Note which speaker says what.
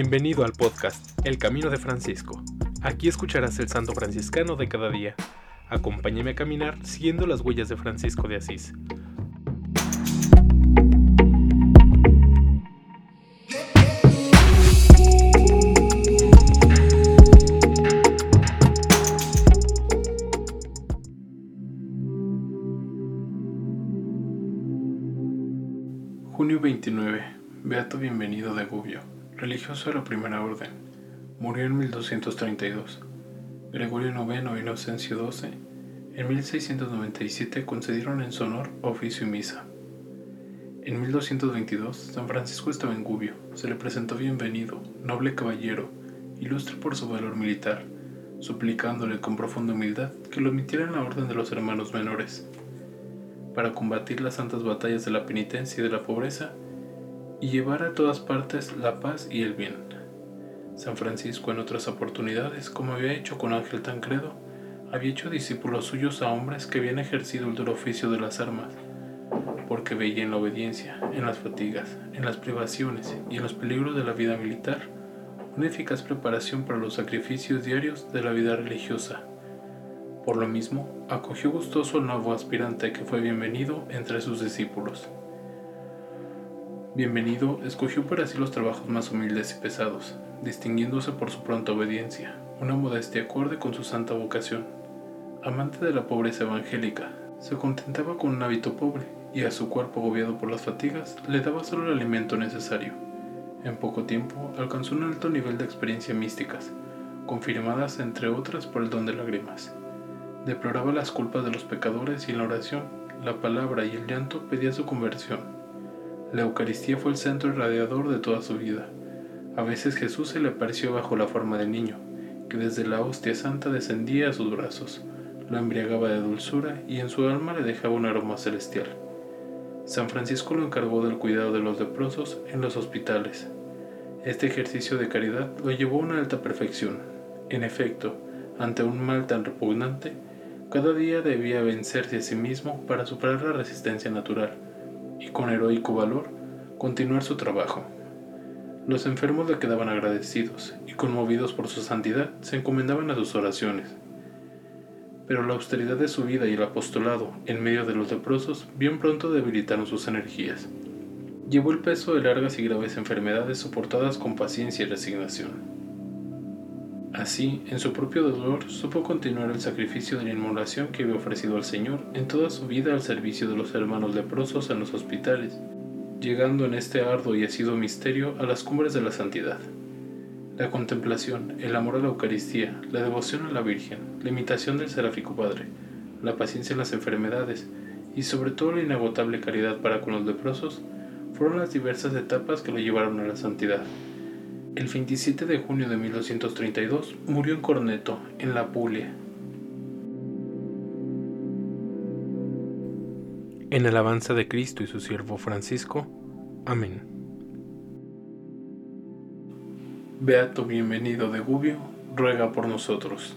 Speaker 1: Bienvenido al podcast El Camino de Francisco. Aquí escucharás el santo franciscano de cada día. Acompáñame a caminar siguiendo las huellas de Francisco de Asís. Junio 29. Beato Bienvenido de Gubbio, religioso de la Primera Orden. Murió en 1232. Gregorio IX Inocencio XII en 1697 concedieron en su honor oficio y misa. En 1222, San Francisco estaba en Gubbio. Se le presentó bienvenido, noble caballero, ilustre por su valor militar, suplicándole con profunda humildad que lo admitiera en la orden de los hermanos menores para combatir las santas batallas de la penitencia y de la pobreza y llevar a todas partes la paz y el bien. San Francisco en otras oportunidades, como había hecho con Ángel Tancredo, había hecho discípulos suyos a hombres que habían ejercido el duro oficio de las armas, porque veía en la obediencia, en las fatigas, en las privaciones y en los peligros de la vida militar una eficaz preparación para los sacrificios diarios de la vida religiosa por lo mismo, acogió gustoso al nuevo aspirante que fue bienvenido entre sus discípulos. Bienvenido escogió para sí los trabajos más humildes y pesados, distinguiéndose por su pronta obediencia, una modestia acorde con su santa vocación. Amante de la pobreza evangélica, se contentaba con un hábito pobre y a su cuerpo agobiado por las fatigas le daba solo el alimento necesario. En poco tiempo alcanzó un alto nivel de experiencias místicas, confirmadas entre otras por el don de lágrimas. Deploraba las culpas de los pecadores y en la oración, la palabra y el llanto pedía su conversión. La Eucaristía fue el centro irradiador de toda su vida. A veces Jesús se le apareció bajo la forma de niño, que desde la hostia santa descendía a sus brazos, lo embriagaba de dulzura y en su alma le dejaba un aroma celestial. San Francisco lo encargó del cuidado de los leprosos en los hospitales. Este ejercicio de caridad lo llevó a una alta perfección. En efecto, ante un mal tan repugnante, cada día debía vencerse a sí mismo para superar la resistencia natural con heroico valor continuar su trabajo. Los enfermos le quedaban agradecidos y conmovidos por su santidad se encomendaban a sus oraciones. Pero la austeridad de su vida y el apostolado en medio de los leprosos bien pronto debilitaron sus energías. Llevó el peso de largas y graves enfermedades soportadas con paciencia y resignación. Así, en su propio dolor, supo continuar el sacrificio de la inmolación que había ofrecido al Señor en toda su vida al servicio de los hermanos leprosos en los hospitales, llegando en este arduo y asido misterio a las cumbres de la santidad. La contemplación, el amor a la Eucaristía, la devoción a la Virgen, la imitación del Seráfico Padre, la paciencia en las enfermedades y sobre todo la inagotable caridad para con los leprosos fueron las diversas etapas que lo llevaron a la santidad. El 27 de junio de 1232 murió en Corneto, en la Puglia. En alabanza de Cristo y su siervo Francisco. Amén. Beato bienvenido de Gubbio, ruega por nosotros.